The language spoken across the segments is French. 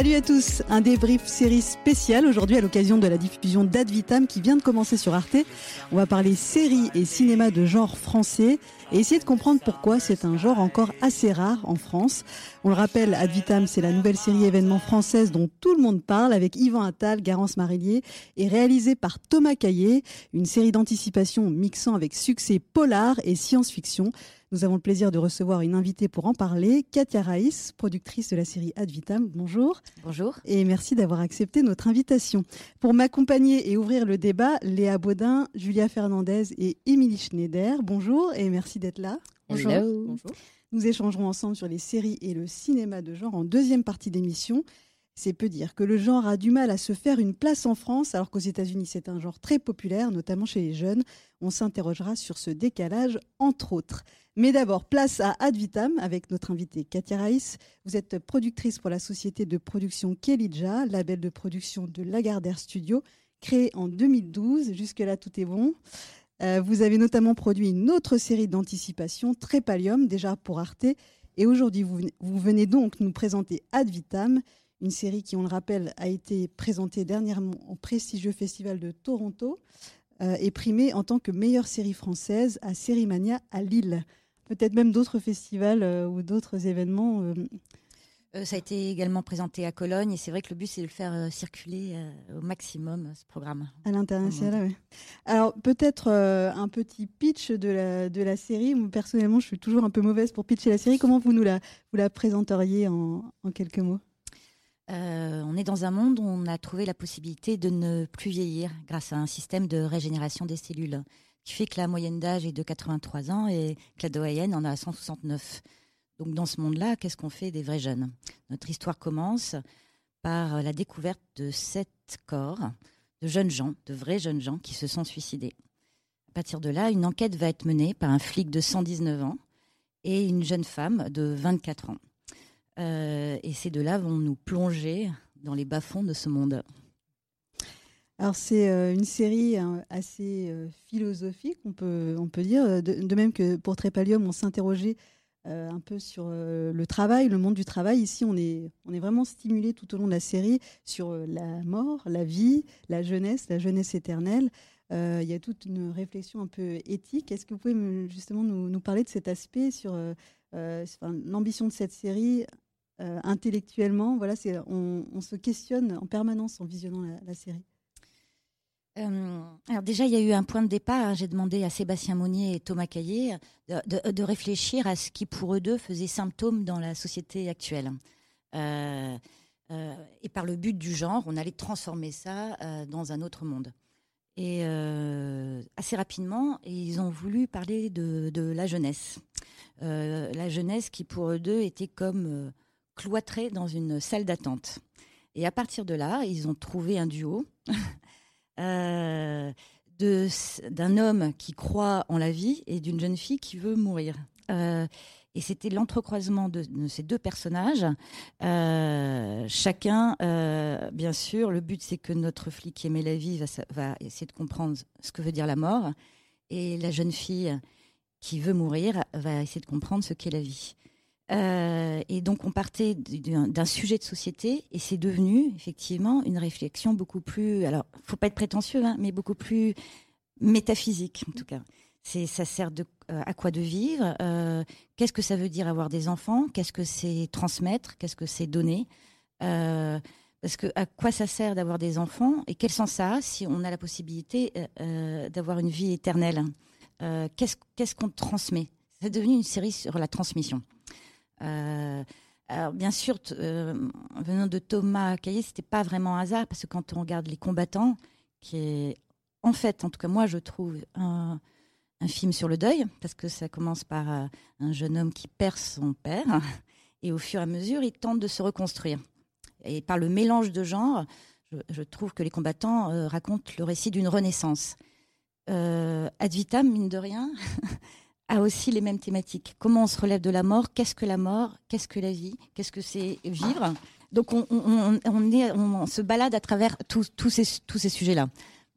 Salut à tous, un débrief série spécial aujourd'hui à l'occasion de la diffusion d'Ad Vitam qui vient de commencer sur Arte. On va parler série et cinéma de genre français et essayer de comprendre pourquoi c'est un genre encore assez rare en France. On le rappelle, Ad Vitam, c'est la nouvelle série événement française dont tout le monde parle avec Yvan Attal, Garance Marillier et réalisée par Thomas Caillé, une série d'anticipation mixant avec succès polar et science-fiction. Nous avons le plaisir de recevoir une invitée pour en parler, Katia Raïs, productrice de la série Ad Vitam. Bonjour. Bonjour. Et merci d'avoir accepté notre invitation. Pour m'accompagner et ouvrir le débat, Léa Baudin, Julia Fernandez et Émilie Schneider. Bonjour et merci d'être là. Bonjour. Bonjour. Nous échangerons ensemble sur les séries et le cinéma de genre en deuxième partie d'émission. C'est peu dire que le genre a du mal à se faire une place en France, alors qu'aux États-Unis, c'est un genre très populaire, notamment chez les jeunes. On s'interrogera sur ce décalage, entre autres. Mais d'abord, place à Ad Vitam avec notre invitée Katia Raïs. Vous êtes productrice pour la société de production Kelidja, label de production de Lagardère Studio, créé en 2012. Jusque-là, tout est bon. Euh, vous avez notamment produit une autre série d'anticipation, Trépalium, déjà pour Arte. Et aujourd'hui, vous, venez donc nous présenter Ad Vitam, une série qui, on le rappelle, a été présentée dernièrement au prestigieux festival de Toronto euh, et primée en tant que meilleure série française à Sérimania à Lille. Peut-être même d'autres festivals euh, ou d'autres événements. Euh. ça a été également présenté à Cologne et c'est vrai que le but c'est de le faire circuler au maximum ce programme. À l'international, oui. Alors peut-être un petit pitch de la, de la série. personnellement, je suis toujours un peu mauvaise pour pitcher la série. Comment vous nous la, vous la présenteriez en, en quelques mots? Euh, on est dans un monde où on a trouvé la possibilité de ne plus vieillir grâce à un système de régénération des cellules qui fait que la moyenne d'âge est de 83 ans et que la doyenne en a 169. Donc dans ce monde-là, qu'est-ce qu'on fait des vrais jeunes? Notre histoire commence par la découverte de sept corps de jeunes gens, de vrais jeunes gens qui se sont suicidés. À partir de là, une enquête va être menée par un flic de 119 ans et une jeune femme de 24 ans. Euh, et ces deux-là vont nous plonger dans les bas-fonds de ce monde. Alors c'est euh, une série hein, assez euh, philosophique, on peut, on peut dire, de, même que pour Trépalium, on s'interrogeait un peu sur le travail, le monde du travail. Ici, on est, on est vraiment stimulé tout au long de la série sur la mort, la vie, la jeunesse, la jeunesse éternelle. Il y a toute une réflexion un peu éthique. Est-ce que vous pouvez justement nous, parler de cet aspect sur l'ambition de cette série euh, intellectuellement? Voilà, on, se questionne en permanence en visionnant la, série. Euh, alors déjà, il y a eu un point de départ. Hein. J'ai demandé à Sébastien Monnier et Thomas Caillé de, réfléchir à ce qui, pour eux deux, faisait symptôme dans la société actuelle. Euh, et par le but du genre, on allait transformer ça dans un autre monde. Et assez rapidement, ils ont voulu parler de, la jeunesse. la jeunesse qui, pour eux deux, était comme cloîtrés dans une salle d'attente. Et à partir de là, ils ont trouvé un duo euh, d'un homme qui croit en la vie et d'une jeune fille qui veut mourir. Euh, et c'était l'entrecroisement de, ces deux personnages. Euh, chacun, bien sûr, le but c'est que notre flic qui aimait la vie va, essayer de comprendre ce que veut dire la mort, et la jeune fille qui veut mourir va essayer de comprendre ce qu'est la vie. Euh, et donc on partait d'un sujet de société et c'est devenu effectivement une réflexion beaucoup plus, alors faut pas être prétentieux, hein, mais beaucoup plus métaphysique en tout cas. C'est ça sert euh, à quoi de vivre euh, Qu'est-ce que ça veut dire avoir des enfants Qu'est-ce que c'est transmettre Qu'est-ce que c'est donner Parce que à quoi ça sert d'avoir des enfants et quel sens ça a si on a la possibilité d'avoir une vie éternelle Qu'est-ce qu'on transmet? C'est devenu une série sur la transmission. Euh, alors bien sûr, euh, venant de Thomas Caillé, c'était pas vraiment un hasard parce que quand on regarde les combattants, qui est en fait, en tout cas moi, je trouve un, film sur le deuil parce que ça commence par euh, un jeune homme qui perd son père et au fur et à mesure, il tente de se reconstruire. Et par le mélange de genres, je, trouve que les combattants racontent le récit d'une renaissance. ad vitam, mine de rien, a aussi les mêmes thématiques. Comment on se relève de la mort? Qu'est-ce que la mort? Qu'est-ce que la vie? Qu'est-ce que c'est vivre? Donc on, se balade à travers tous ces, ces sujets-là.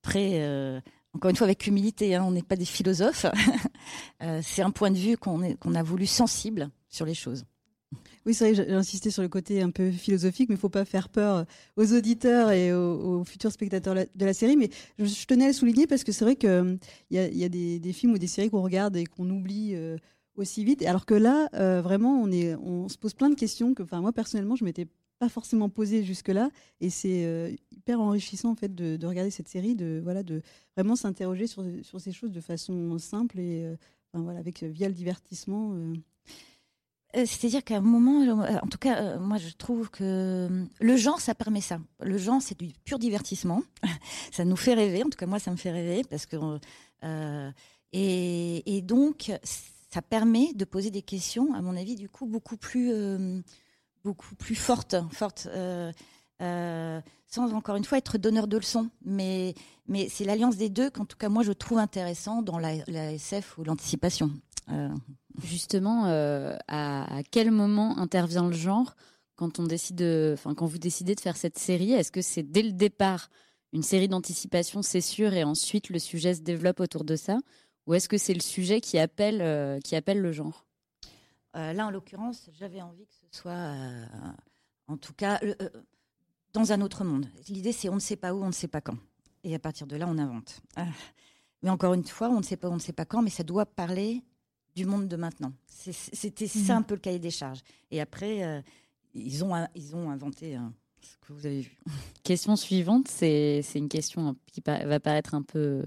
Après, euh, encore une fois, avec humilité, hein, on n'est pas des philosophes. Euh, c'est un point de vue qu'on a voulu sensible sur les choses. Oui, c'est vrai, j'ai insisté sur le côté un peu philosophique, mais il ne faut pas faire peur aux auditeurs et aux, futurs spectateurs de la série. Mais je, tenais à le souligner parce que c'est vrai qu'il y a, y a des, films ou des séries qu'on regarde et qu'on oublie aussi vite. Alors que là, vraiment, on, se pose plein de questions que, moi, personnellement, je m'étais pas forcément posé jusque-là. Et c'est euh, hyper enrichissant en fait de, regarder cette série, de voilà, de vraiment s'interroger sur, sur, ces choses de façon simple et euh, voilà, avec via le divertissement. Euh. C'est-à-dire qu'à un moment, en tout cas, moi je trouve que le genre, ça permet ça. Le genre, c'est du pur divertissement. ça nous fait rêver. En tout cas, moi, ça me fait rêver parce que et, et, donc ça permet de poser des questions, à mon avis, du coup, beaucoup plus beaucoup plus forte, forte euh, euh, sans encore une fois être donneur de leçons. Mais, mais c'est l'alliance des deux qu'en tout cas moi je trouve intéressant dans la, SF ou l'anticipation. Euh. Justement, à, quel moment intervient le genre quand on décide, enfin quand vous décidez de faire cette série? Est-ce que c'est dès le départ une série d'anticipation, c'est sûr, et ensuite le sujet se développe autour de ça, ou est-ce que c'est le sujet qui appelle, qui appelle le genre? Là, en l'occurrence, j'avais envie que soit, euh, en tout cas, euh, dans un autre monde. L'idée, c'est on ne sait pas où, on ne sait pas quand. Et à partir de là, on invente. Ah. Mais encore une fois, on ne sait pas où, on ne sait pas quand, mais ça doit parler du monde de maintenant. C'était ça mhm. un peu le cahier des charges. Et après, euh, ils, ont, ils ont inventé ce que vous avez vu. Question suivante, c'est une question qui va paraître un peu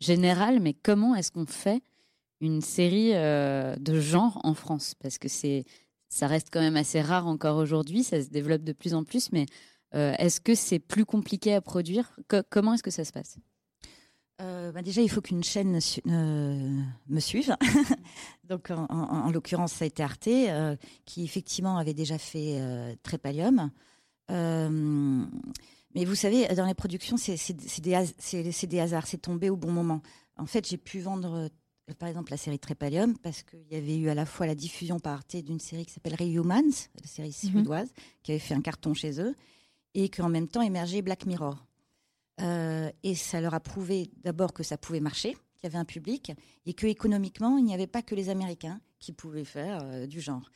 générale, mais comment est-ce qu'on fait une série de genre en France? Parce que c'est ça reste quand même assez rare encore aujourd'hui, ça se développe de plus en plus, mais euh, est-ce que c'est plus compliqué à produire? Comment est-ce que ça se passe? Euh, bah déjà, il faut qu'une chaîne euh, me suive. Donc, en, l'occurrence, ça a été Arte, qui effectivement avait déjà fait Trépalium. mais vous savez, dans les productions, c'est des, des, hasards, c'est tombé au bon moment. En fait, j'ai pu vendre par exemple la série Trépalium, parce qu'il y avait eu à la fois la diffusion par Arte d'une série qui s'appelle Rehumans, la série mhm. suédoise, qui avait fait un carton chez eux, et qu'en même temps émergeait Black Mirror. Euh, et ça leur a prouvé d'abord que ça pouvait marcher, qu'il y avait un public, et que économiquement, il n'y avait pas que les Américains qui pouvaient faire euh, du genre.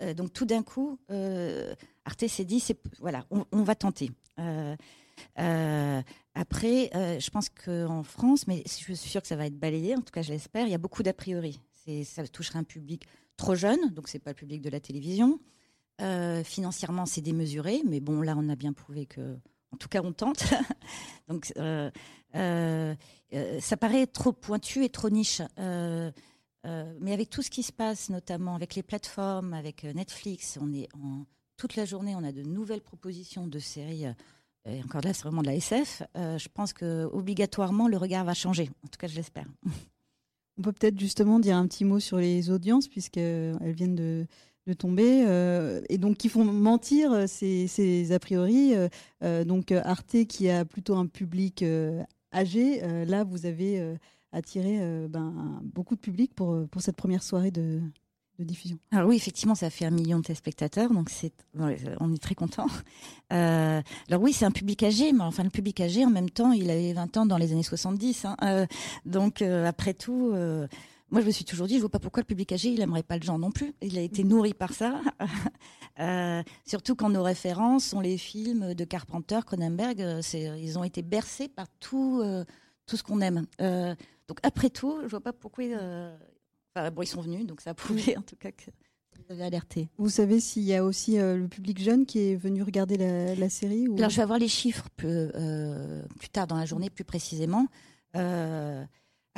Euh, donc tout d'un coup, Arte s'est dit, voilà, on, on, va tenter. Après, je pense qu'en France, mais je suis sûre que ça va être balayé, en tout cas je l'espère, il y a beaucoup d'a priori. Ça toucherait un public trop jeune, donc c'est pas le public de la télévision. Euh, financièrement, c'est démesuré, mais bon, là, on a bien prouvé que, en tout cas, on tente. donc, euh, ça paraît trop pointu et trop niche. mais avec tout ce qui se passe, notamment avec les plateformes, avec Netflix, on est en, toute la journée, on a de nouvelles propositions de séries et encore là, c'est vraiment de la SF, euh, je pense que obligatoirement le regard va changer. En tout cas, je l'espère. On peut peut-être justement dire un petit mot sur les audiences, puisqu'elles viennent de, tomber, euh, et donc qui font mentir ces, a priori. Euh, donc Arte, qui a plutôt un public âgé, là, vous avez attiré ben, beaucoup de public pour, pour cette première soirée de, diffusion. Alors oui, effectivement, ça fait un million de téléspectateurs, donc c'est, on est très content. Euh, alors oui, c'est un public âgé, mais enfin le public âgé, en même temps, il avait 20 ans dans les années 70. Hein, euh, donc euh, après tout, moi je me suis toujours dit, je vois pas pourquoi le public âgé, il aimerait pas le genre non plus. Il a été nourri par ça. surtout quand nos références sont les films de Carpenter, Cronenberg, c'est, ils ont été bercés par tout, tout ce qu'on aime. donc après tout, je vois pas pourquoi bon, ils sont venus, donc ça a prouvé en tout cas que vous avez alerté. Vous savez s'il y a aussi euh, le public jeune qui est venu regarder la, série ou... Alors, je vais avoir les chiffres plus, euh, plus tard dans la journée, plus précisément. Euh,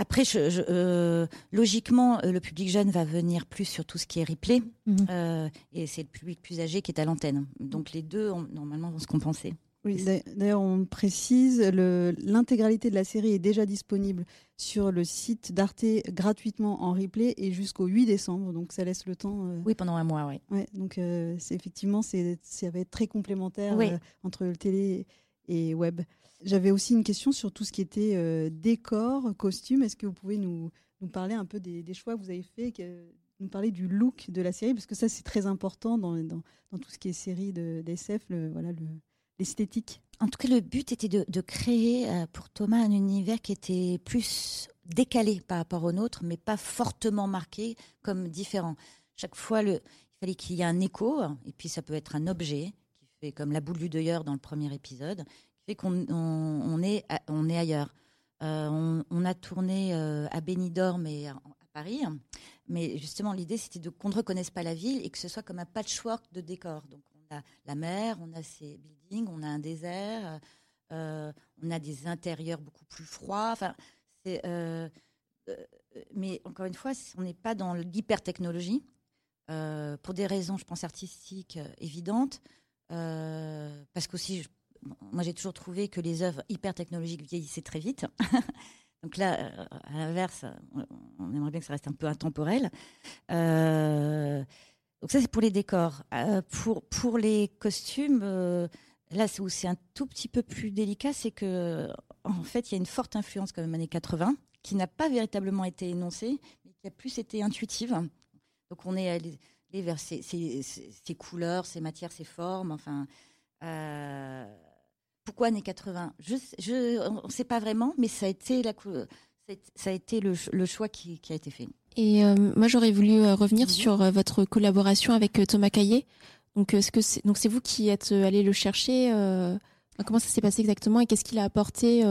après, je, logiquement, le public jeune va venir plus sur tout ce qui est replay, mhm. et c'est le public plus âgé qui est à l'antenne. Donc les deux, normalement, vont se compenser. Oui, d'ailleurs, on précise, l'intégralité de la série est déjà disponible sur le site d'Arte gratuitement en replay et jusqu'au 8 décembre. Donc, ça laisse le temps. Euh, oui, pendant un mois, oui. Ouais, donc, euh, effectivement, ça va être très complémentaire euh, entre le télé et web. J'avais aussi une question sur tout ce qui était décor, costume. Est-ce que vous pouvez nous, parler un peu des, choix que vous avez faits nous parler du look de la série, parce que ça, c'est très important dans, tout ce qui est série d'SF, le, voilà, le, l'esthétique En tout cas, le but était de, créer euh, pour Thomas un univers qui était plus décalé par rapport au nôtre, mais pas fortement marqué comme différent. Chaque fois, le, fallait qu'il y ait un écho, et puis ça peut être un objet, qui fait comme la boule du deuilleur dans le premier épisode, qu'on on, est, on est ailleurs. On, on, a tourné à Benidorm et à Paris, mais justement l'idée c'était qu'on ne reconnaisse pas la ville et que ce soit comme un patchwork de décors. Donc on a la mer, on a ces buildings, on a un désert, on a des intérieurs beaucoup plus froids. Enfin, mais encore une fois, on n'est pas dans l'hyper-technologie, euh, pour des raisons, je pense, artistiques euh, évidentes, euh, parce qu'aussi, moi j'ai toujours trouvé que les œuvres hyper-technologiques vieillissaient très vite. Donc là, à l'inverse, on aimerait bien que ça reste un peu intemporel. donc ça, c'est pour les décors. pour, pour les costumes, là où c'est un tout petit peu plus délicat, c'est que en fait, il y a une forte influence quand même années 80 qui n'a pas véritablement été énoncée, mais qui a plus été intuitive. Donc on est allé vers ces, couleurs, ces matières, ces formes. Enfin, euh, pourquoi années 80 je, On ne sait pas vraiment, mais ça a été, la, ça a été le, choix qui, a été fait. Et euh, moi, j'aurais voulu euh, revenir sur votre collaboration avec Thomas Caillé. Donc, est-ce que c'est, donc c'est vous qui êtes allé le chercher Comment ça s'est passé exactement et qu'est-ce qu'il a apporté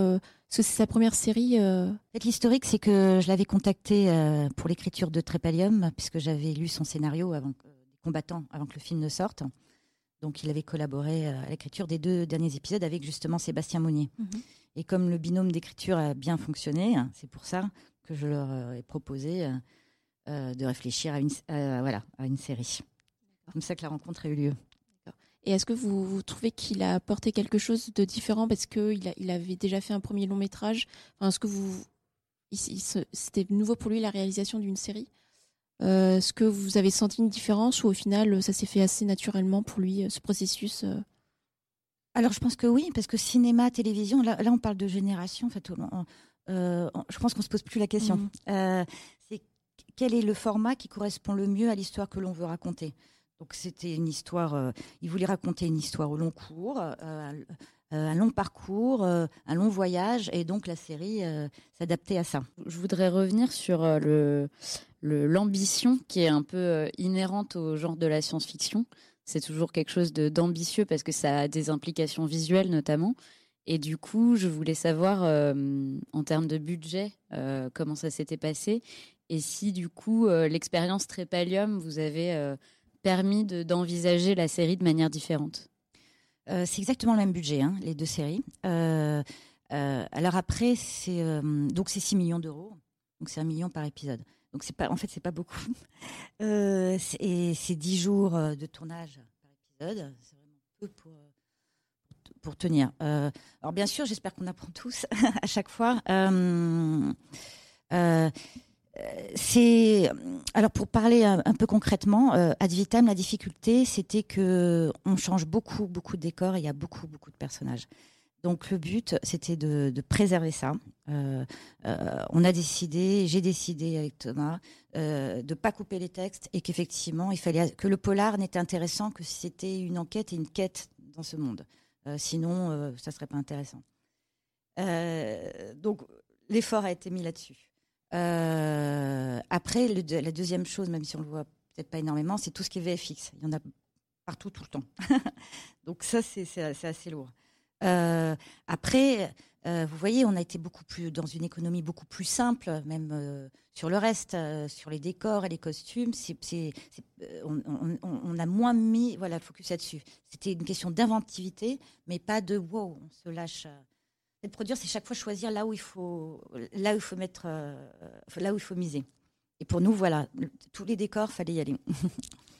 parce que c'est sa première série. Euh... L'historique, c'est que je l'avais contacté euh, pour l'écriture de Trépalium, puisque j'avais lu son scénario avant avant que le film ne sorte. Donc, il avait collaboré euh, à l'écriture des deux derniers épisodes avec justement Sébastien Monnier. Mhm. Et comme le binôme d'écriture a bien fonctionné, c'est pour ça que je leur euh, ai proposé de réfléchir à une, voilà, à une série. Comme ça que la rencontre a eu lieu. Et est-ce que vous, trouvez qu'il a apporté quelque chose de différent parce qu'il il avait déjà fait un premier long métrage? Est-ce que vous, c'était nouveau pour lui la réalisation d'une série? Euh, Est-ce que vous avez senti une différence ou au final ça s'est fait assez naturellement pour lui ce processus euh? Alors je pense que oui, parce que cinéma, télévision, là, on parle de génération. En fait, euh, je pense qu'on se pose plus la question. Mmh. c'est quel est le format qui correspond le mieux à l'histoire que l'on veut raconter? Donc c'était une histoire, euh, il voulait raconter une histoire au long cours, euh, euh, un long parcours, un long voyage, et donc la série s'adaptait à ça. Je voudrais revenir sur le l'ambition qui est un peu inhérente au genre de la science-fiction. C'est toujours quelque chose d'ambitieux parce que ça a des implications visuelles notamment. Et du coup, je voulais savoir en termes de budget comment ça s'était passé et si du coup l'expérience Trépalium, vous avez permis d'envisager la série de manière différente? Euh, C'est exactement le même budget, hein, les deux séries. Euh, euh, alors après, c'est donc c'est 6 millions d'euros, donc c'est un million par épisode. Donc c'est pas, en fait, c'est pas beaucoup. et c'est 10 jours de tournage par épisode. C'est vraiment peu pour pour tenir. alors bien sûr, j'espère qu'on apprend tous à chaque fois. Euh, c'est alors pour parler un, peu concrètement, euh, ad vitam, la difficulté, c'était que on change beaucoup, beaucoup de décors et il y a beaucoup, beaucoup de personnages. Donc le but, c'était de, préserver ça. Euh, euh, on a décidé, j'ai décidé avec Thomas, de ne pas couper les textes et qu'effectivement, il fallait que le polar n'était intéressant que si c'était une enquête et une quête dans ce monde. sinon, ça serait pas intéressant. donc l'effort a été mis là-dessus. Euh, après, la deuxième chose, même si on le voit peut-être pas énormément, c'est tout ce qui est VFX. Il y en a partout, tout le temps. Donc ça, c'est assez lourd. Euh, après, euh, vous voyez, on a été beaucoup plus dans une économie beaucoup plus simple, même sur le reste, sur les décors et les costumes. on, a moins mis voilà, le focus là-dessus. C'était une question d'inventivité, mais pas de wow, on se lâche de produire, c'est chaque fois choisir là où il faut, là où il faut mettre, euh, là où il faut miser. Et pour nous, voilà, tous les décors, fallait y aller.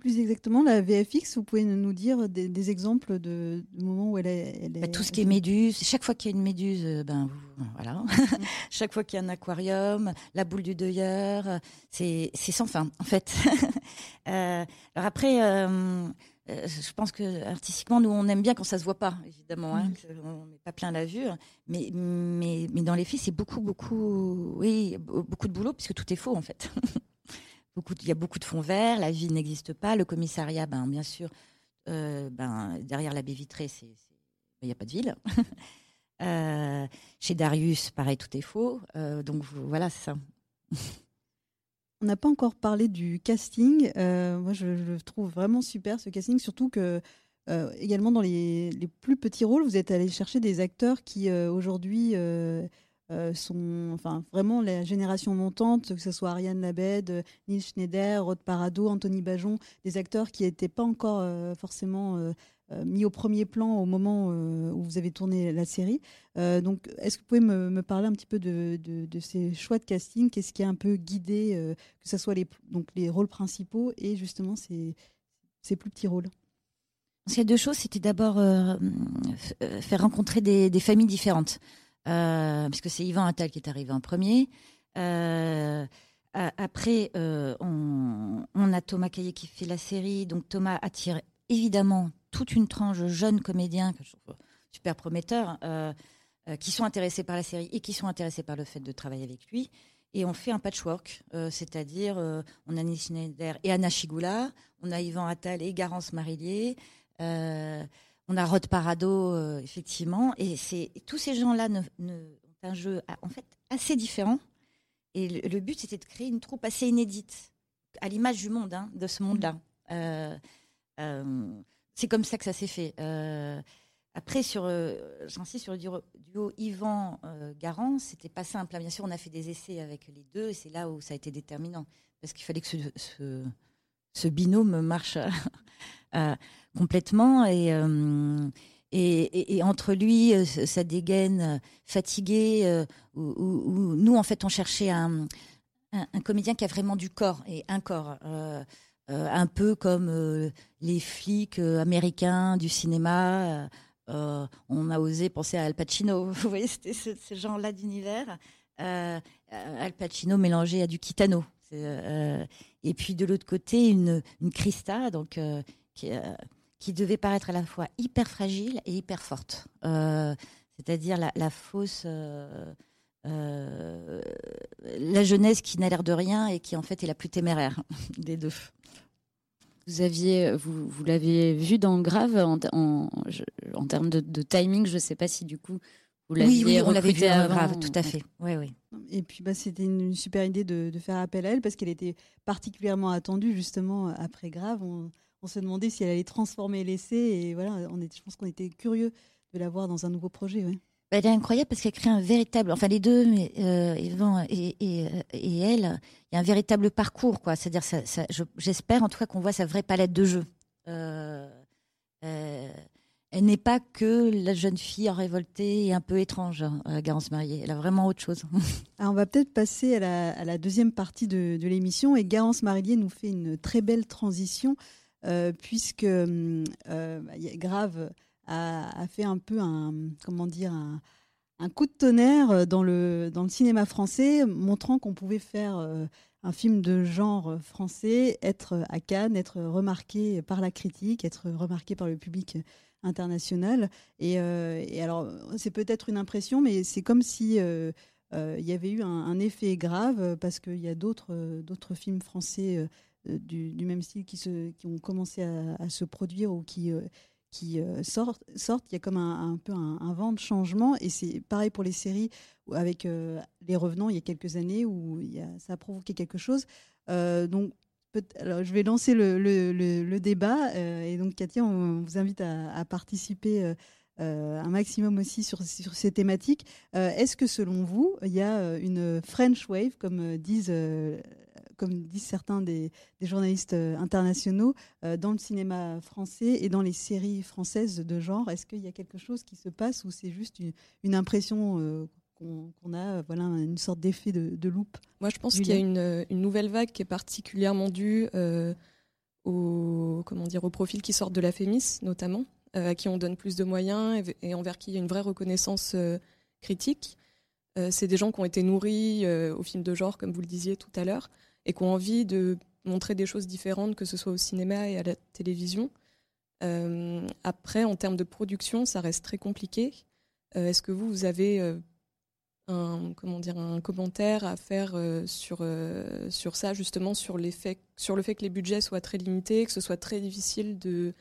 Plus exactement, la VFX, vous pouvez nous dire des, exemples de, moments où elle est. Bah, tout ce qui est méduse, chaque fois qu'il y a une méduse, euh, ben voilà. chaque fois qu'il y a un aquarium, la boule du deuilleur, c'est sans fin en fait. euh, alors après, euh, euh, je pense que artistiquement, nous, on aime bien quand ça se voit pas, évidemment. Hein, mm. on n'est pas plein la vue. Mais, mais, mais dans les films, c'est beaucoup, beaucoup, oui, beaucoup de boulot, puisque tout est faux, en fait. il y a beaucoup de fonds verts, la ville n'existe pas. Le commissariat, ben, bien sûr, euh, ben, derrière la baie vitrée, il n'y a pas de ville. Euh, chez Darius, pareil, tout est faux. donc voilà, c'est ça. On n'a pas encore parlé du casting. moi, je, le trouve vraiment super ce casting, surtout que également dans les, les, plus petits rôles, vous êtes allé chercher des acteurs qui aujourd'hui euh, sont enfin, vraiment la génération montante, que ce soit Ariane Labed, Neil Schneider, Rod Parado, Anthony Bajon, des acteurs qui n'étaient pas encore euh, forcément euh, mis au premier plan au moment où vous avez tourné la série. donc, est-ce que vous pouvez me, parler un petit peu de, de, ces choix de casting? Qu'est-ce qui a un peu guidé, que ce soit les, donc, les rôles principaux et justement ces, ces plus petits rôles? Il y a deux choses. C'était d'abord faire rencontrer des familles différentes. Euh, puisque c'est Yvan Attal qui est arrivé en premier. Euh, après, euh, on, a Thomas Caillé qui fait la série. Donc Thomas attire évidemment toute une tranche de jeunes comédiens que je trouve super prometteurs, qui sont intéressés par la série et qui sont intéressés par le fait de travailler avec lui. Et on fait un patchwork, c'est-à-dire on a Nish Schneider et Anna Chigula, on a Yvan Attal et Garance Marillier. On a Rod Parado, euh, effectivement. Et c'est tous ces gens-là ont un jeu en fait assez différent. Et le, but, c'était de créer une troupe assez inédite, à l'image du monde, hein, de ce monde-là. Euh, euh, c'est comme ça que ça s'est fait. après, sur, j'insiste sur le duo, Yvan-Garant, c'était pas simple. Bien sûr, on a fait des essais avec les deux, et c'est là où ça a été déterminant. Parce qu'il fallait que ce, ce binôme marche complètement. Euh, et, entre lui, euh, sa dégaine euh, fatiguée, où, nous, en fait, on cherchait un, comédien qui a vraiment du corps et un corps. un peu comme les flics américains du cinéma. on a osé penser à Al Pacino. Vous voyez, c'était ce, genre-là d'univers. Al Pacino mélangé à du Kitano. Et puis de l'autre côté, une, une donc qui, qui devait paraître à la fois hyper fragile et hyper forte. Euh, c'est-à-dire la, fausse. Euh, euh, la jeunesse qui n'a l'air de rien et qui en fait est la plus téméraire des deux. Vous aviez, vous, vous l'avez vu dans Grave en, termes de, timing. Je ne sais pas si du coup vous oui, oui, on l'avait dans Grave, tout à fait. Oui, oui. Et puis bah, c'était une super idée de, de, faire appel à elle parce qu'elle était particulièrement attendue justement après Grave. On, on se demandait si elle allait transformer l'essai. Et voilà, on est, je pense qu'on était curieux de la voir dans un nouveau projet. Ouais. Bah, elle est incroyable parce qu'elle crée un véritable, enfin les deux, mais euh, et, et, et, elle, il y a un véritable parcours, quoi. C'est-à-dire, ça, j'espère en tout cas qu'on voit sa vraie palette de jeux. Euh, euh, elle n'est pas que la jeune fille révoltée et un peu étrange, hein, Garance Mariée. Elle a vraiment autre chose. Alors on va peut-être passer à la, deuxième partie de, l'émission et Garance Mariée nous fait une très belle transition euh, puisque euh, bah, Grave a, fait un peu un, comment dire, un, coup de tonnerre dans le, dans le cinéma français, montrant qu'on pouvait faire euh, un film de genre français, être à Cannes, être remarqué par la critique, être remarqué par le public international. Et, alors, c'est peut-être une impression, mais c'est comme si il y avait eu un, effet grave parce qu'il y a d'autres d'autres films français euh, du, même style qui, se, qui ont commencé à, se produire ou qui, euh, qui euh, sortent, sortent, il y a comme un, peu un, vent de changement. Et c'est pareil pour les séries avec Les Revenants il y a quelques années où y a, ça a provoqué quelque chose. donc, alors, je vais lancer le, débat. et donc, Katia, on, vous invite à, participer. un maximum aussi sur, ces thématiques. Est-ce que selon vous, il y a une French wave, comme disent certains des, journalistes euh, internationaux, euh, dans le cinéma français et dans les séries françaises de genre? Est-ce qu'il y a quelque chose qui se passe ou c'est juste une, impression euh, qu'on a, voilà, une sorte d'effet de, loupe Moi, je pense qu'il y a une, nouvelle vague qui est particulièrement due au, comment dire, au profil qui sortent de la FEMIS, notamment, à qui on donne plus de moyens et, envers qui il y a une vraie reconnaissance critique. c'est des gens qui ont été nourris au film de genre, comme vous le disiez tout à l'heure, et qui ont envie de montrer des choses différentes, que ce soit au cinéma et à la télévision. Euh, après, en termes de production, ça reste très compliqué. Euh, est-ce que vous, vous avez euh, un, comment dire, un commentaire à faire sur, sur ça, justement, sur, sur le fait que les budgets soient très limités, que ce soit très difficile de,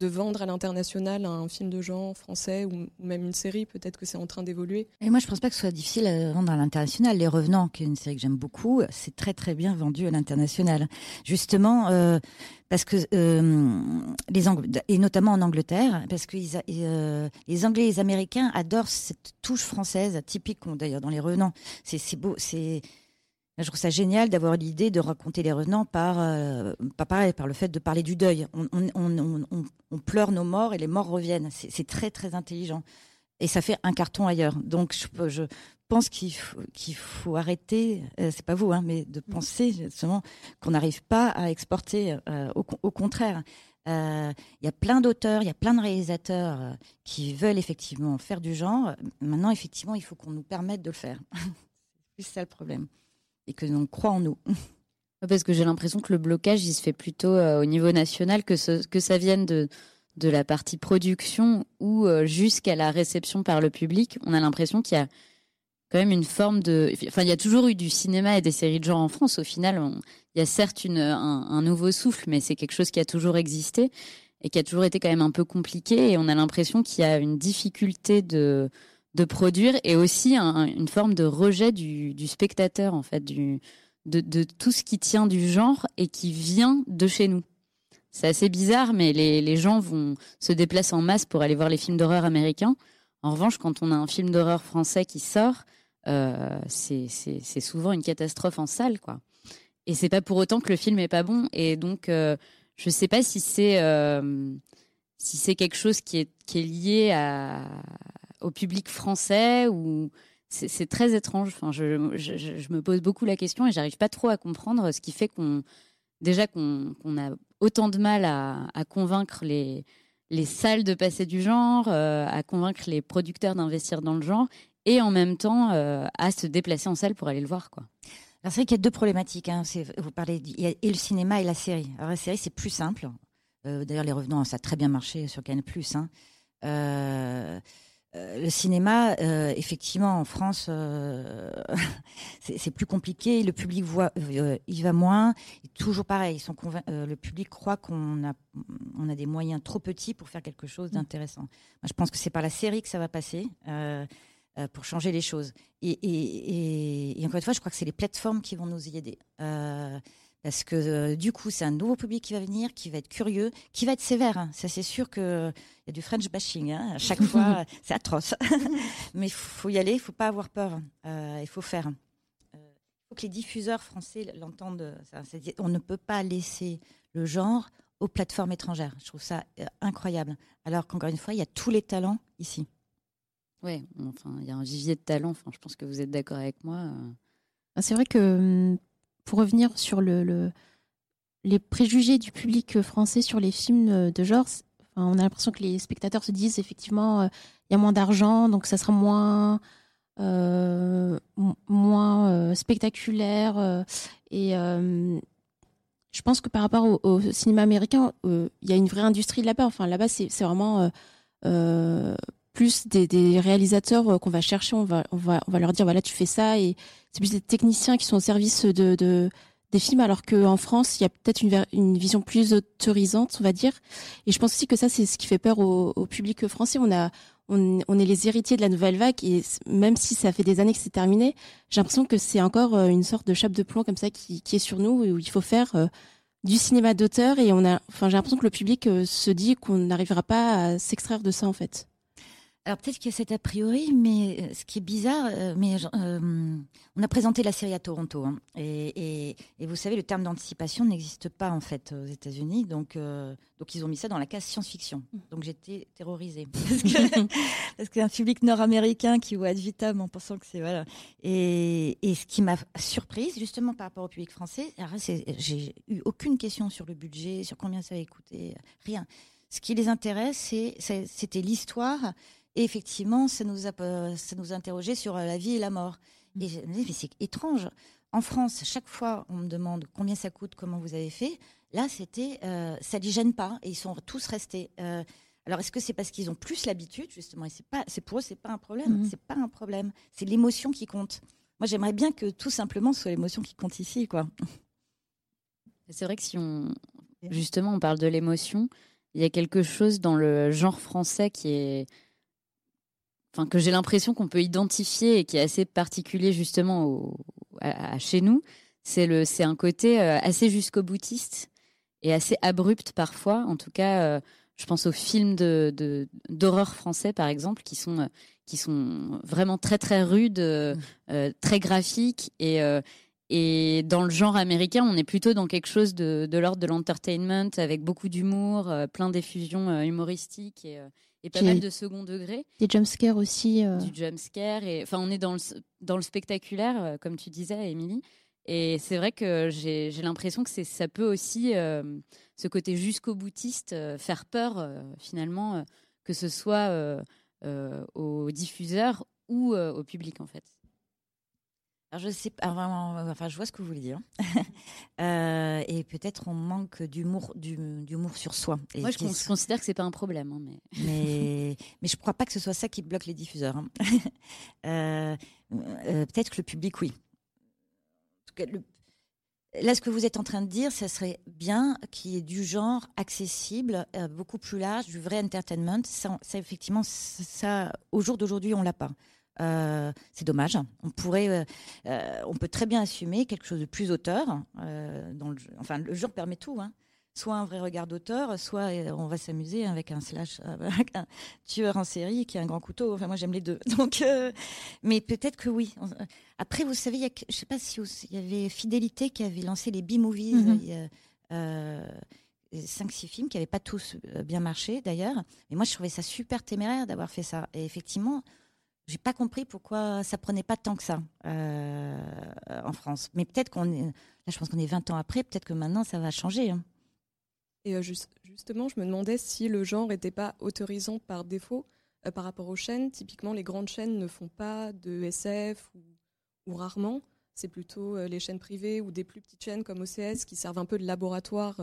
de vendre à l'international un film de genre français ou, même une série. Peut-être que c'est en train d'évoluer. Et moi, je pense pas que ce soit difficile à vendre à l'international. Les Revenants, qui est une série que j'aime beaucoup, c'est très très bien vendu à l'international. Justement, euh, parce que euh, et notamment en Angleterre, parce que euh, les Anglais et les Américains adorent cette touche française, typique d'ailleurs dans les Revenants. C'est beau, c'est je trouve ça génial d'avoir l'idée de raconter les revenants par, euh, pareil, par le fait de parler du deuil. On, pleure nos morts et les morts reviennent. C'est très, très intelligent. Et ça fait un carton ailleurs. Donc, je, pense qu'il faut, qu'il faut arrêter, euh, c'est pas vous, hein, mais de penser justement qu'on n'arrive pas à exporter. Euh, au, contraire, il y a plein d'auteurs, il y a plein de réalisateurs qui veulent effectivement faire du genre. Maintenant, effectivement, il faut qu'on nous permette de le faire. c'est ça le problème et que l'on croit en nous. Parce que j'ai l'impression que le blocage, il se fait plutôt euh, au niveau national, que, que ça vienne de, de la partie production ou euh, jusqu'à la réception par le public. On a l'impression qu'il y a quand même une forme de... Enfin, il y a toujours eu du cinéma et des séries de genre en France. Au final, il y a certes une, un, nouveau souffle, mais c'est quelque chose qui a toujours existé et qui a toujours été quand même un peu compliqué. Et on a l'impression qu'il y a une difficulté de de produire et aussi une forme de rejet du, spectateur, en fait, du, de, tout ce qui tient du genre et qui vient de chez nous. C'est assez bizarre, mais les, gens vont se déplacer en masse pour aller voir les films d'horreur américains. En revanche, quand on a un film d'horreur français qui sort, euh, c'est souvent une catastrophe en salle, quoi. Et c'est pas pour autant que le film est pas bon. Et donc, euh, je sais pas si c'est euh, quelque chose qui est, lié au public français ou c'est très étrange. Enfin, je, me pose beaucoup la question et j'arrive pas trop à comprendre ce qui fait qu'on déjà qu'on a autant de mal à, convaincre les, les salles de passer du genre, euh, à convaincre les producteurs d'investir dans le genre et en même temps euh, à se déplacer en salle pour aller le voir. Quoi. Alors c'est vrai qu'il y a deux problématiques. Hein. Vous parlez il y a et le cinéma et la série. Alors la série c'est plus simple. Euh, d'ailleurs les revenants ça a très bien marché sur Canal+. Hein. Euh, le cinéma, effectivement, en France, c'est plus compliqué. Le public voit, il va moins. toujours pareil, ils sont le public croit qu'on a, on a des moyens trop petits pour faire quelque chose d'intéressant. Moi, je pense que c'est par la série que ça va passer pour changer les choses. Et, et, encore une fois, je crois que c'est les plateformes qui vont nous y aider. Parce que euh, du coup, c'est un nouveau public qui va venir, qui va être curieux, qui va être sévère. Hein. Ça, c'est sûr qu'il y a du French bashing. Hein. À chaque fois, c'est atroce. Mais il faut y aller, il ne faut pas avoir peur. Euh, il faut faire. Il euh, faut que les diffuseurs français l'entendent. On ne peut pas laisser le genre aux plateformes étrangères. Je trouve ça incroyable. Alors qu'encore une fois, il y a tous les talents ici. Oui, enfin, il y a un vivier de talents. Enfin, je pense que vous êtes d'accord avec moi. Ah, c'est vrai que hum, pour revenir sur le, les préjugés du public français sur les films de genre, on a l'impression que les spectateurs se disent effectivement euh, il y a moins d'argent, donc ça sera moins, euh, moins euh, spectaculaire. et je pense que par rapport au, cinéma américain, il y a une vraie industrie là-bas. Enfin, là-bas, c'est vraiment plus des, réalisateurs qu'on va chercher. On va, on, va, on va leur dire voilà, tu fais ça. Et c'est plus des techniciens qui sont au service de, de des films, alors qu'en France, il y a peut-être une, une, vision plus autorisante, on va dire. Et je pense aussi que ça, c'est ce qui fait peur au, au public français. On a, on, est les héritiers de la nouvelle vague, et même si ça fait des années que c'est terminé, j'ai l'impression que c'est encore euh, une sorte de chape de plomb comme ça qui, qui est sur nous, où il faut faire euh, du cinéma d'auteur. Et on a, enfin, j'ai l'impression que le public euh, se dit qu'on n'arrivera pas à s'extraire de ça, en fait. Alors peut-être qu'il y a cet a priori, mais euh, ce qui est bizarre, euh, euh, on a présenté la série à Toronto, hein, et, vous savez, le terme d'anticipation n'existe pas en fait aux États-Unis, donc ils ont mis ça dans la case science-fiction. Donc j'étais terrorisée parce qu'un public nord-américain qui voit ad vitam en pensant que c'est voilà. Et, ce qui m'a surprise justement par rapport au public français, j'ai eu aucune question sur le budget, sur combien ça va coûter, rien. Ce qui les intéresse, c'était l'histoire et effectivement, ça nous a, ça nous a interrogé sur euh, la vie et la mort. Mm. Et je me mais c'est étrange. En France, chaque fois, on me demande combien ça coûte, comment vous avez fait. Là, c'était, euh, ça les gêne pas, et ils sont tous restés. Euh, alors, est-ce que c'est parce qu'ils ont plus l'habitude, justement, et c'est pas, c'est pour eux, c'est pas un problème. Mm. C'est pas un problème. C'est l'émotion qui compte. Moi, j'aimerais bien que tout simplement ce soit l'émotion qui compte ici, quoi. C'est vrai que si on, justement, on parle de l'émotion, il y a quelque chose dans le genre français qui est enfin que j'ai l'impression qu'on peut identifier et qui est assez particulier justement au, à, chez nous, c'est le c'est un côté euh, assez jusqu'au boutiste et assez abrupt parfois. En tout cas, euh, je pense aux films de d'horreur français par exemple qui sont euh, qui sont vraiment très très rudes, mmh. très graphiques et et dans le genre américain, on est plutôt dans quelque chose de, de l'ordre de l'entertainment, avec beaucoup d'humour, plein d'effusions humoristiques et, et pas mal de second degré. Des jumpscares aussi. Euh... Du jumpscare. Et, enfin, on est dans le, dans le spectaculaire, euh, comme tu disais, Émilie. Et c'est vrai que j'ai l'impression que ça peut aussi, euh, ce côté jusqu'au boutiste, euh, faire peur, finalement, que ce soit aux diffuseurs ou au public, en fait. Alors je sais enfin je vois ce que vous voulez dire. euh, et peut-être on manque d'humour, d'humour sur soi. Moi je, considère que c'est pas un problème, hein, mais... mais mais je crois pas que ce soit ça qui bloque les diffuseurs. Hein. euh, euh, peut-être que le public, oui. Là, ce que vous êtes en train de dire, ça serait bien qu'il y ait du genre accessible, euh, beaucoup plus large, du vrai entertainment. Ça, ça effectivement, ça, au jour d'aujourd'hui, on l'a pas. Euh, c'est dommage. On pourrait, euh, euh, on peut très bien assumer quelque chose de plus auteur. dans le, enfin, le genre permet tout. Hein. Soit un vrai regard d'auteur, soit on va s'amuser avec un slash, avec un tueur en série qui a un grand couteau. Enfin, moi, j'aime les deux. Donc, mais peut-être que oui. Après, vous savez, il y a, je sais pas si il y avait Fidélité qui avait lancé les B-movies. Mm-hmm. 5-6 films qui n'avaient pas tous bien marché d'ailleurs. Mais moi, je trouvais ça super téméraire d'avoir fait ça. Et effectivement, j'ai pas compris pourquoi ça prenait pas tant que ça euh, en France. Mais peut-être qu'on est, là, je pense qu'on est 20 ans après, peut-être que maintenant ça va changer. Hein. Et euh, justement, je me demandais si le genre n'était pas autorisant par défaut euh, par rapport aux chaînes. Typiquement, les grandes chaînes ne font pas de SF ou, rarement. C'est plutôt les chaînes privées ou des plus petites chaînes comme OCS qui servent un peu de laboratoire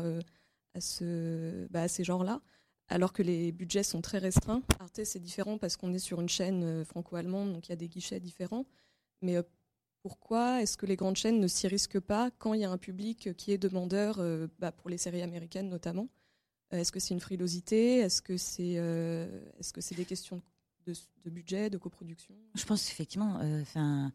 à, ce, bah, à ces genres-là alors que les budgets sont très restreints. Arte, c'est différent parce qu'on est sur une chaîne euh, franco-allemande, donc il y a des guichets différents. Mais euh, pourquoi est-ce que les grandes chaînes ne s'y risquent pas quand il y a un public qui est demandeur, euh, bah, pour les séries américaines notamment? Est-ce que c'est une frilosité? Est-ce que c'est est -ce des questions de, budget, de coproduction? Je pense effectivement. Enfin.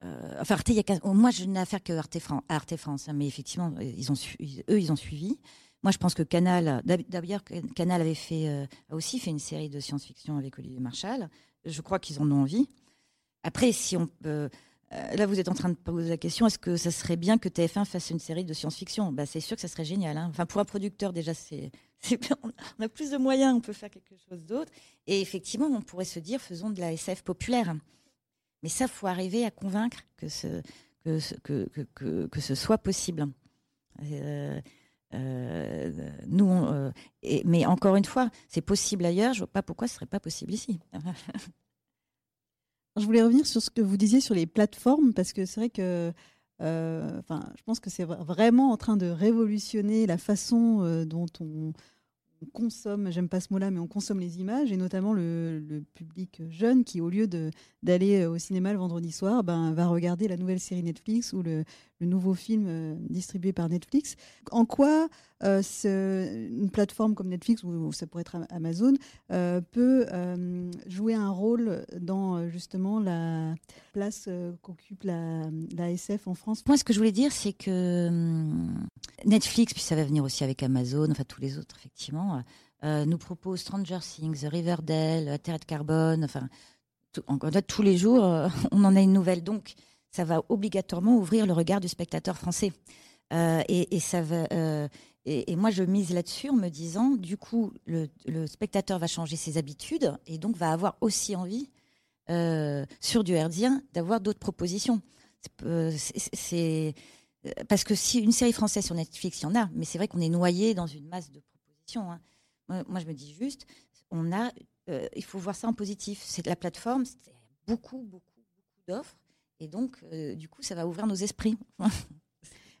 Arte, y a, moi, je n'ai affaire que Arte, Arte France, hein, mais effectivement, eux, ils ont suivi. Moi, je pense que Canal, d'ailleurs, Canal avait fait, euh, a aussi fait une série de science-fiction avec Olivier Marshall. Je crois qu'ils en ont envie. Après, si on. Euh, là, vous êtes en train de poser la question est-ce que ça serait bien que TF1 fasse une série de science-fiction? Bah, C'est sûr que ça serait génial. Hein. Enfin, pour un producteur, déjà, c'est, on a plus de moyens, on peut faire quelque chose d'autre. Et effectivement, on pourrait se dire faisons de la SF populaire. Mais ça, faut arriver à convaincre que ce, que, que, que, que ce soit possible. Euh, euh, nous, euh, mais encore une fois, c'est possible ailleurs. Je vois pas pourquoi ce serait pas possible ici. je voulais revenir sur ce que vous disiez sur les plateformes parce que c'est vrai que, euh, je pense que c'est vraiment en train de révolutionner la façon dont on, on consomme, j'aime pas ce mot-là, mais on consomme les images, et notamment le, public jeune qui, au lieu d'aller au cinéma le vendredi soir, ben, va regarder la nouvelle série Netflix ou le, nouveau film euh, distribué par Netflix. En quoi euh, une plateforme comme Netflix, ou, ça pourrait être Amazon, euh, peut jouer un rôle dans justement la place qu'occupe la, la, SF en France? Moi, ce que je voulais dire, c'est que hum, Netflix, puis ça va venir aussi avec Amazon, enfin tous les autres, effectivement, nous propose Stranger Things, Riverdale, Terre de carbone, enfin, tout, tous les jours, on en a une nouvelle. Donc, ça va obligatoirement ouvrir le regard du spectateur français. Euh, et, ça va, et, moi, je mise là-dessus en me disant, du coup, le, spectateur va changer ses habitudes et donc va avoir aussi envie, sur du herdien, d'avoir d'autres propositions. C'est parce que si une série française sur Netflix, il y en a, mais c'est vrai qu'on est noyé dans une masse de propositions. Hein. Moi, je me dis juste, on a, euh, il faut voir ça en positif. C'est la plateforme, c'est beaucoup, beaucoup, beaucoup d'offres, et donc, euh, du coup, ça va ouvrir nos esprits.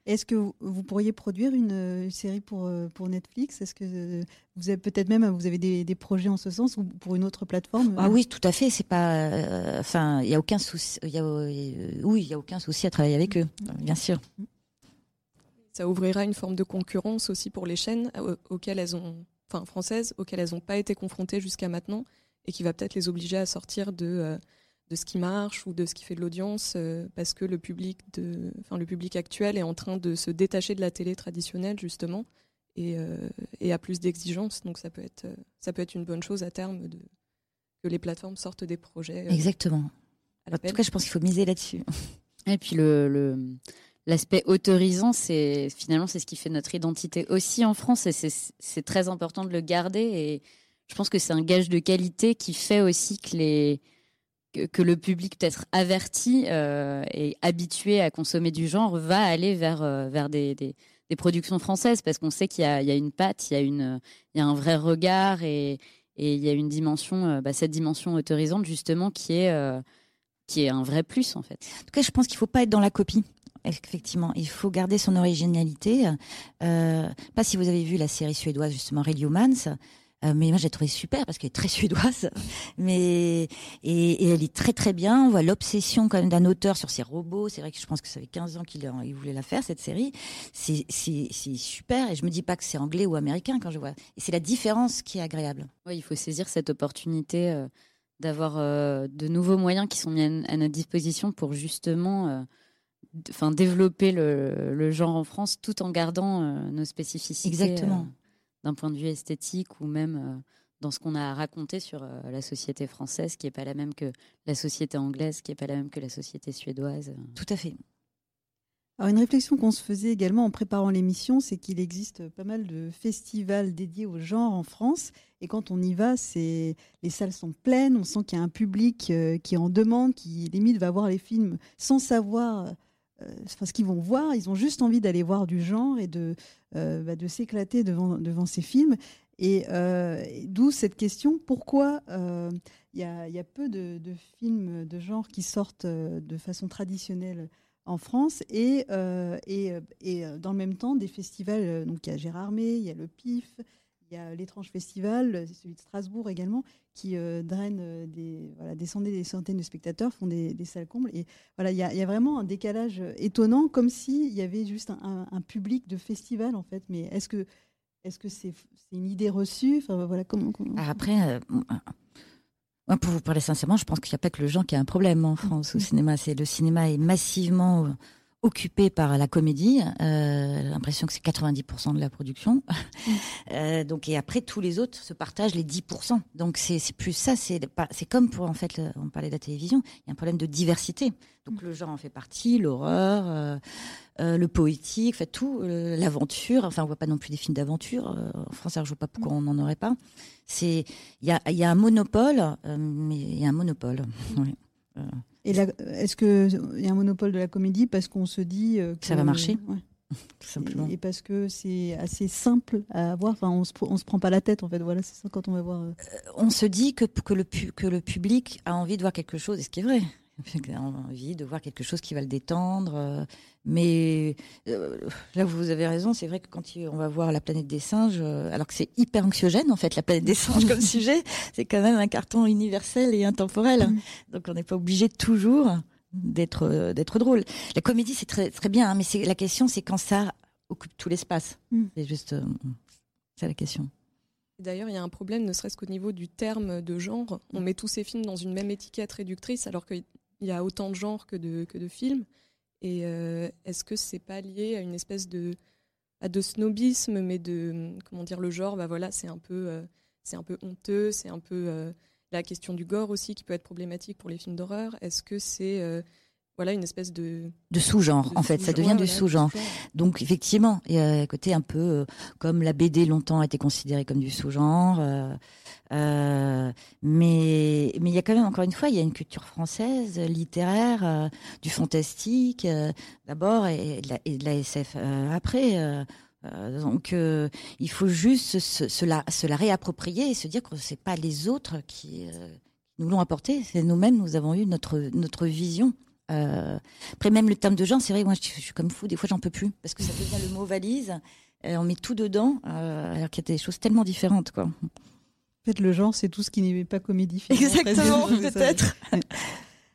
Est-ce que vous, pourriez produire une, série pour, euh, pour Netflix? Est-ce que vous avez peut-être même vous avez des, des, projets en ce sens ou pour une autre plateforme? Ah oui, tout à fait. C'est pas, enfin, il y a aucun souci. Y a, oui, il y a aucun souci à travailler avec eux, bien sûr. Ça ouvrira une forme de concurrence aussi pour les chaînes auxquelles elles ont enfin françaises auxquelles elles n'ont pas été confrontées jusqu'à maintenant et qui va peut-être les obliger à sortir de de ce qui marche ou de ce qui fait de l'audience parce que le public de enfin le public actuel est en train de se détacher de la télé traditionnelle justement et, et a plus d'exigences. Donc ça peut être ça peut être une bonne chose à terme de que les plateformes sortent des projets exactement. en tout cas je pense qu'il faut miser là-dessus. Et puis le l'aspect autorisant, c'est finalement c'est ce qui fait notre identité aussi en France et c'est très important de le garder. Et je pense que c'est un gage de qualité qui fait aussi que les que, le public peut-être averti euh, et habitué à consommer du genre va aller vers euh, vers des, des, productions françaises parce qu'on sait qu'il y, y, a une patte, il y a une il y a un vrai regard et, et il y a une dimension euh, bah, cette dimension autorisante justement qui est qui est un vrai plus en fait. En tout cas, je pense qu'il ne faut pas être dans la copie effectivement, il faut garder son originalité. Pas si vous avez vu la série suédoise justement Radio Humans, euh, mais moi j'ai trouvé super parce qu'elle est très suédoise, mais et, elle est très très bien. On voit l'obsession quand même d'un auteur sur ses robots. C'est vrai que je pense que ça fait 15 ans qu'il il voulait la faire cette série. C'est super et je me dis pas que c'est anglais ou américain quand je vois. Et c'est la différence qui est agréable. Oui, il faut saisir cette opportunité. Euh, d'avoir de nouveaux moyens qui sont mis à, notre disposition pour justement enfin développer le, genre en France tout en gardant euh, nos spécificités. Exactement. Euh, d'un point de vue esthétique ou même euh, dans ce qu'on a raconté sur la société française, qui n'est pas la même que la société anglaise, qui n'est pas la même que la société suédoise. Tout à fait. Alors une réflexion qu'on se faisait également en préparant l'émission, c'est qu'il existe pas mal de festivals dédiés au genre en France. Et quand on y va, c'est les salles sont pleines, on sent qu'il y a un public qui en demande, qui limite va voir les films sans savoir euh, ce qu'ils vont voir, ils ont juste envie d'aller voir du genre et de, euh, bah, s'éclater devant, ces films. Et euh, d'où cette question, pourquoi il y, a, peu de, films de genre qui sortent de façon traditionnelle en France et, et, et, dans le même temps des festivals, donc il y a Gérard May, il y a le PIF, il y a l'étrange festival, celui de Strasbourg également, qui euh, draine euh, des, voilà, des centaines des centaines de spectateurs, font des, salles combles. Et voilà, il y, a, vraiment un décalage étonnant, comme s'il y avait juste un, public de festival, en fait. Mais est-ce que est-ce que c'est une idée reçue? Enfin, voilà, comment, Après, euh, pour vous parler sincèrement, je pense qu'il n'y a pas que le genre qui a un problème en France au cinéma. C'est le cinéma est massivement occupé par la comédie. Euh, l'impression que c'est 90% de la production. Mm. euh, donc et après tous les autres se partagent les 10%. Donc c'est plus ça. C'est c'est comme pour en fait on parlait de la télévision. Il y a un problème de diversité. Donc mm. le genre en fait partie, l'horreur, euh, le poétique, fait tout, l'aventure. Enfin on voit pas non plus des films d'aventure. en France, je vois pas pourquoi on n'en aurait pas. C'est il y a il y a un monopole, mais il y a un monopole. Oui. Et est-ce qu'il y a un monopole de la comédie parce qu'on se dit que ça va marcher Tout simplement. Et, parce que c'est assez simple à avoir. Enfin, on se, on se prend pas la tête en fait. Voilà, c'est ça quand on va voir. Euh. Euh, on se dit que, que, le, que le public a envie de voir quelque chose, et ce qui est vrai. Il a envie de voir quelque chose qui va le détendre. Euh, mais euh, là, vous avez raison, c'est vrai que quand on va voir La planète des singes, euh, alors que c'est hyper anxiogène, en fait, La planète des singes comme sujet, c'est quand même un carton universel et intemporel. Mm. Donc on n'est pas obligé toujours d'être d'être drôle. La comédie, c'est très, très bien, hein, mais c'est la question, c'est quand ça occupe tout l'espace. Mm. C'est juste, c'est la question. D'ailleurs, il y a un problème, ne serait-ce qu'au niveau du terme de genre. On met tous ces films dans une même étiquette réductrice, alors qu'il y a autant de genres que de, que de films. Et euh, est-ce que c'est pas lié à une espèce de, à de snobisme, mais de comment dire le genre, bah voilà, c'est un peu, euh, c'est un peu honteux, c'est un peu euh, la question du gore aussi qui peut être problématique pour les films d'horreur. Est-ce que c'est voilà une espèce de de sous-genre en fait ça devient du sous-genre donc effectivement il y a un côté un peu comme la BD longtemps a été considérée comme du sous-genre euh, mais mais il y a quand même encore une fois, il y a une culture française littéraire euh, du fantastique euh, d'abord et, de la SF après. donc il faut juste se, la, se, la, réapproprier et se dire que c'est pas les autres qui nous l'ont apporté, c'est nous-mêmes. Nous avons eu notre notre vision. Après même le terme de genre, c'est vrai, moi je, je, suis comme fou. Des fois j'en peux plus parce que ça devient le mot valise. on met tout dedans alors qu'il y a des choses tellement différentes quoi. En fait, le genre, c'est tout ce qui n'est pas comédie. Exactement, peut-être.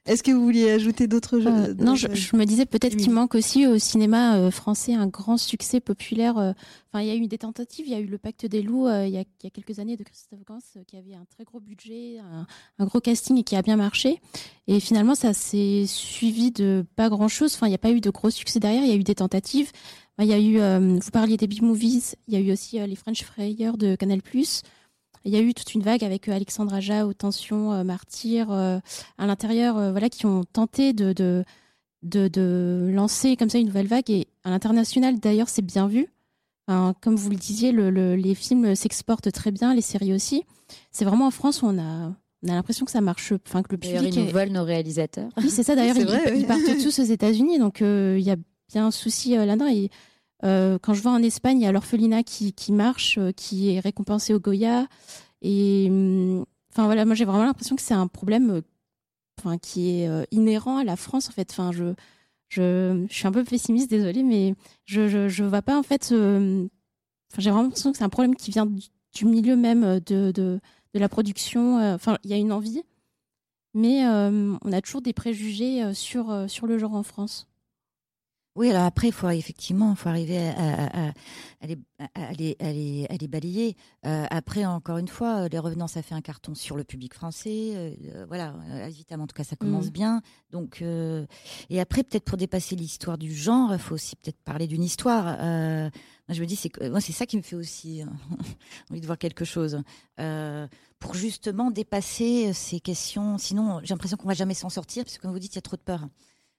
Est-ce que vous vouliez ajouter d'autres jeux euh, Non, je, me disais peut-être qu'il manque aussi au cinéma euh, français un grand succès populaire. Euh, enfin, il y a eu des tentatives. Il y a eu le Pacte des loups il y, a, quelques années de Christophe Gans qui avait un très gros budget, un, gros casting et qui a bien marché. Et finalement, ça s'est suivi de pas grand-chose. Enfin, il n'y a pas eu de gros succès derrière. Il y a eu des tentatives. Il y a eu, vous parliez des B-movies. Il y a eu aussi les French Frayers de Canal+. Il y a eu toute une vague avec euh, Alexandre Aja, aux tensions, euh, Martyr, euh, à l'intérieur, voilà, qui ont tenté de, de, de, lancer comme ça une nouvelle vague. Et à l'international, d'ailleurs, c'est bien vu. comme vous le disiez, le, les films s'exportent très bien, les séries aussi. C'est vraiment en France où on a, on a l'impression que ça marche, enfin que le public. Ils nous volent nos réalisateurs. Oui, c'est ça. D'ailleurs, ils, partent tous aux États-Unis, donc il y a bien un souci là-dedans. Et euh, quand je vois en Espagne, il y a l'orphelinat qui, marche, euh, qui est récompensé au Goya. Et hum, enfin voilà, moi j'ai vraiment l'impression que c'est un problème euh, qui est inhérent à la France en fait. Enfin, je, je, suis un peu pessimiste, désolée, mais je, je, je vois pas en fait. j'ai vraiment l'impression que c'est un problème qui vient du, milieu même de, de, de la production. Enfin, il y a une envie, mais on a toujours des préjugés sur, sur le genre en France. Oui, alors après, il faut effectivement, faut arriver à, les, balayer. Euh, après, encore une fois, euh, les revenants, ça fait un carton sur le public français. Euh, voilà, évidemment, en tout cas, ça commence mmh. bien. Donc, et après, peut-être pour dépasser l'histoire du genre, il faut aussi peut-être parler d'une histoire. moi, je me dis, c'est moi, c'est ça qui me fait aussi envie de voir quelque chose pour justement dépasser ces questions. Sinon, j'ai l'impression qu'on va jamais s'en sortir, parce que comme vous dites, il y a trop de peur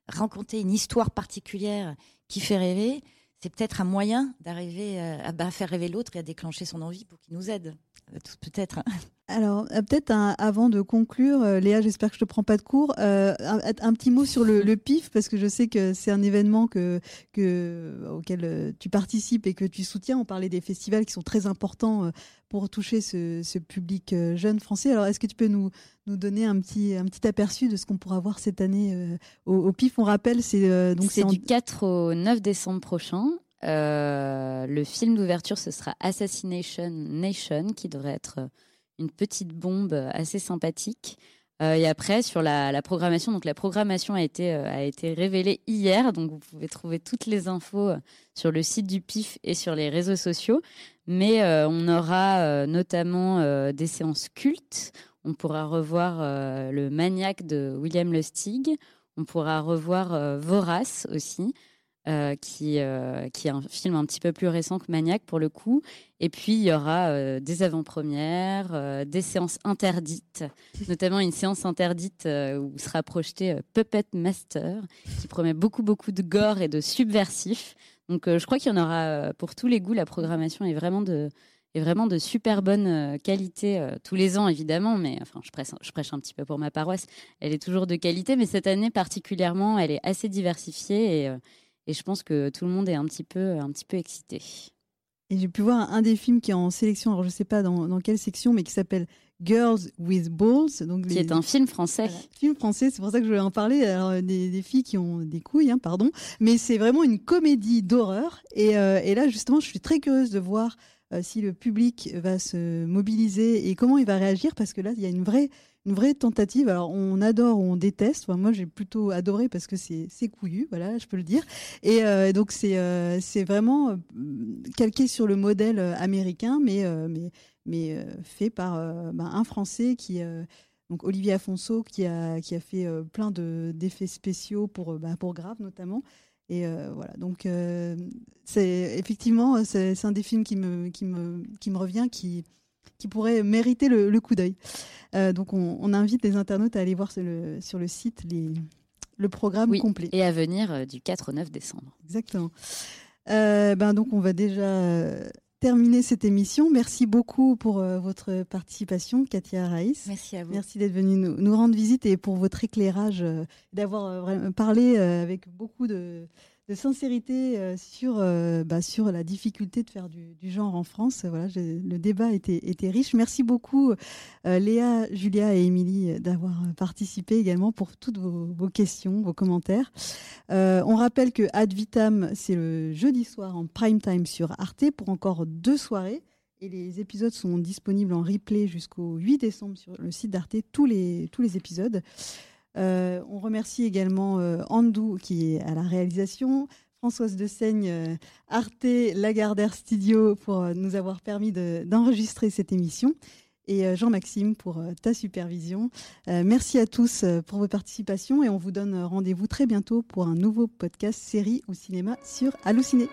raconter une histoire particulière qui fait rêver, c'est peut-être un moyen d'arriver euh, à, à, faire rêver l'autre et à déclencher son envie pour qu'il nous aide. Euh, peut-être. Alors, euh, peut-être avant de conclure, Léa, j'espère que je te prends pas de cours, un, petit mot sur le, PIF, parce que je sais que c'est un événement que, que, auquel tu participes et que tu soutiens. On parlait des festivals qui sont très importants pour toucher ce, public jeune français. Alors, est-ce que tu peux nous, nous donner un petit, un petit aperçu de ce qu'on pourra voir cette année au, PIF? On rappelle, c'est donc c'est du 4 au 9 décembre prochain. Euh, le film d'ouverture, ce sera Assassination Nation, qui devrait être une petite bombe assez sympathique. Euh, et après, sur la, programmation, donc la programmation a été, euh, a été révélée hier, donc vous pouvez trouver toutes les infos sur le site du PIF et sur les réseaux sociaux. Mais on aura notamment des séances cultes. On pourra revoir le Maniac de William Lustig. On pourra revoir Vorace aussi. Euh, qui, euh, qui est un film un petit peu plus récent que Maniac pour le coup. Et puis il y aura euh, des avant-premières, des séances interdites, notamment une séance interdite où sera projeté Puppet Master, qui promet beaucoup beaucoup de gore et de subversif. Donc je crois qu'il y en aura pour tous les goûts. La programmation est vraiment de est vraiment de super bonne qualité tous les ans évidemment, mais enfin je prêche, je prêche un petit peu pour ma paroisse. Elle est toujours de qualité, mais cette année particulièrement, elle est assez diversifiée et et je pense que tout le monde est un petit peu, un petit peu excité. Et j'ai pu voir un des films qui est en sélection, alors je ne sais pas dans, quelle section, mais qui s'appelle Girls with Balls. Donc qui est un film français. film français, c'est pour ça que je voulais en parler. Alors, des, filles qui ont des couilles, hein, pardon. Mais c'est vraiment une comédie d'horreur. Et, euh, et, là, justement, je suis très curieuse de voir euh, si le public va se mobiliser et comment il va réagir, parce que là, il y a une vraie une vraie tentative. Alors, on adore ou on déteste. moi, j'ai plutôt adoré parce que c'est couillu, voilà, je peux le dire. Et euh, donc, c'est euh, vraiment euh, calqué sur le modèle américain, mais, mais, mais fait par ben, un Français qui. donc Olivier Afonso qui a, qui a fait plein d'effets spéciaux pour, ben, pour Grave notamment. Et voilà, donc c'est effectivement c'est un des films qui me, qui me, qui me revient, qui, qui pourrait mériter le, coup d'œil. Euh, donc on, invite les internautes à aller voir sur le, sur le site les, le programme complet. Et à venir euh, du 4 au 9 décembre. Exactement. Euh, ben donc on va déjà terminer cette émission. Merci beaucoup pour votre participation, Katia Raïs. Merci à vous. Merci d'être venue nous, nous, rendre visite et pour votre éclairage, d'avoir parlé avec beaucoup de de sincérité euh, sur, euh, bah, sur la difficulté de faire du, genre en France. Voilà, le débat était, était riche. Merci beaucoup euh, Léa, Julia et Émilie d'avoir participé également pour toutes vos, questions, vos commentaires. on rappelle que Ad Vitam, c'est le jeudi soir en prime time sur Arte pour encore deux soirées. Et les épisodes sont disponibles en replay jusqu'au 8 décembre sur le site d'Arte, tous les, tous les épisodes. On remercie également Andou qui est à la réalisation, Françoise de Seigne, Arte Lagardère Studio pour nous avoir permis d'enregistrer cette émission et Jean-Maxime pour ta supervision. merci à tous pour vos participations et on vous donne rendez-vous très bientôt pour un nouveau podcast série ou cinéma sur Allociné.